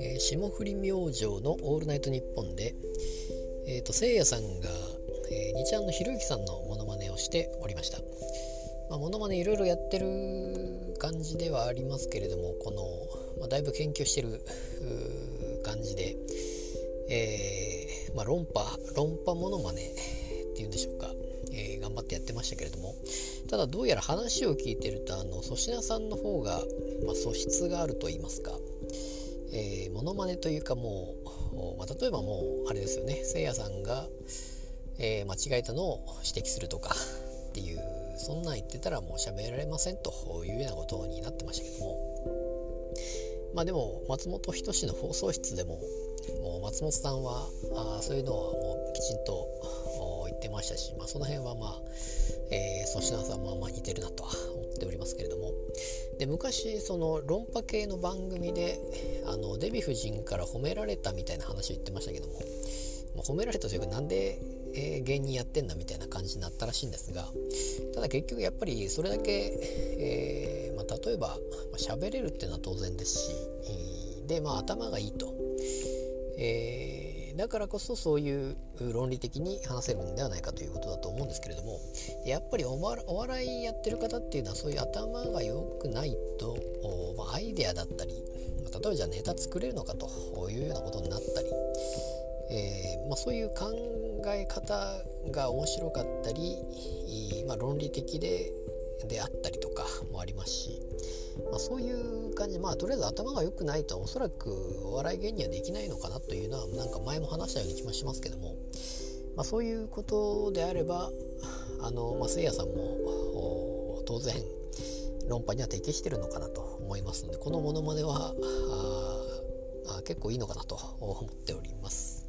えー霜降り明星の「オールナイトニッポンで」えーと、せいやさんが、えー、にちゃんのひろゆきさんのモノマネをしておりました。まあ、モノマネいろいろやってる感じではありますけれどもこの、まあ、だいぶ研究してる感じで、えーまあ、論破論破モノマネっていうんでしょうか、頑張ってやってましたけれどもただどうやら話を聞いてるとあの粗品さんの方が、まあ、素質があると言いますか、えー、モノマネというかもう、まあ、例えばもうあれですよねせいやさんが、えー、間違えたのを指摘するとかっていうそんなん言ってたらもう喋られませんというようなことになってましたけどもまあでも松本人志の放送室でももう松本さんはあそういうのはもうきちんと言ってましたし、まあ、その辺はまあ、えー、粗品さんもまあ似てるなとは思っておりますけれども。で昔その論破系の番組であのデヴィ夫人から褒められたみたいな話を言ってましたけども、まあ、褒められたというかなんで、えー、芸人やってんだみたいな感じになったらしいんですが。ただ結局やっぱりそれだけ、えーまあ、例えば喋、まあ、れるっていうのは当然ですしでまあ頭がいいと。えー、だからこそそういう論理的に話せるんではないかということだと思うんですけれどもやっぱりお笑いやってる方っていうのはそういう頭が良くないと、まあ、アイデアだったり例えばじゃあネタ作れるのかというようなことになったり、えー、まあ、そういう考え方が面白かったり、ま、論理的でであったりとかもありますし、まあ、そういう感じまあとりあえず頭が良くないとおそらくお笑い芸人はできないのかなというのはなんか前も話したような気もしますけども、まあ、そういうことであればあの、まあ、せいやさんも当然論破には適してるのかなと思いますのでこのモノマネはあ結構いいのかなと思っております。